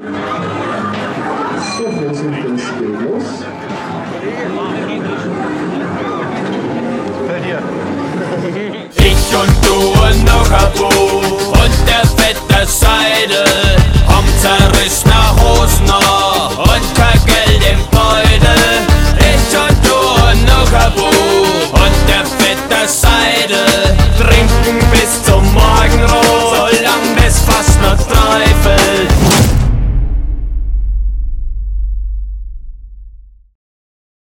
So, vorsichtig, es geht los. Ich und du und noch ein Buch und der fette Seide kommt zerrissener Hosen und kein Geld im Beutel. Ich und du und noch ein Buch und der fette Seide trinken bis zum Morgenrot, solange es fast noch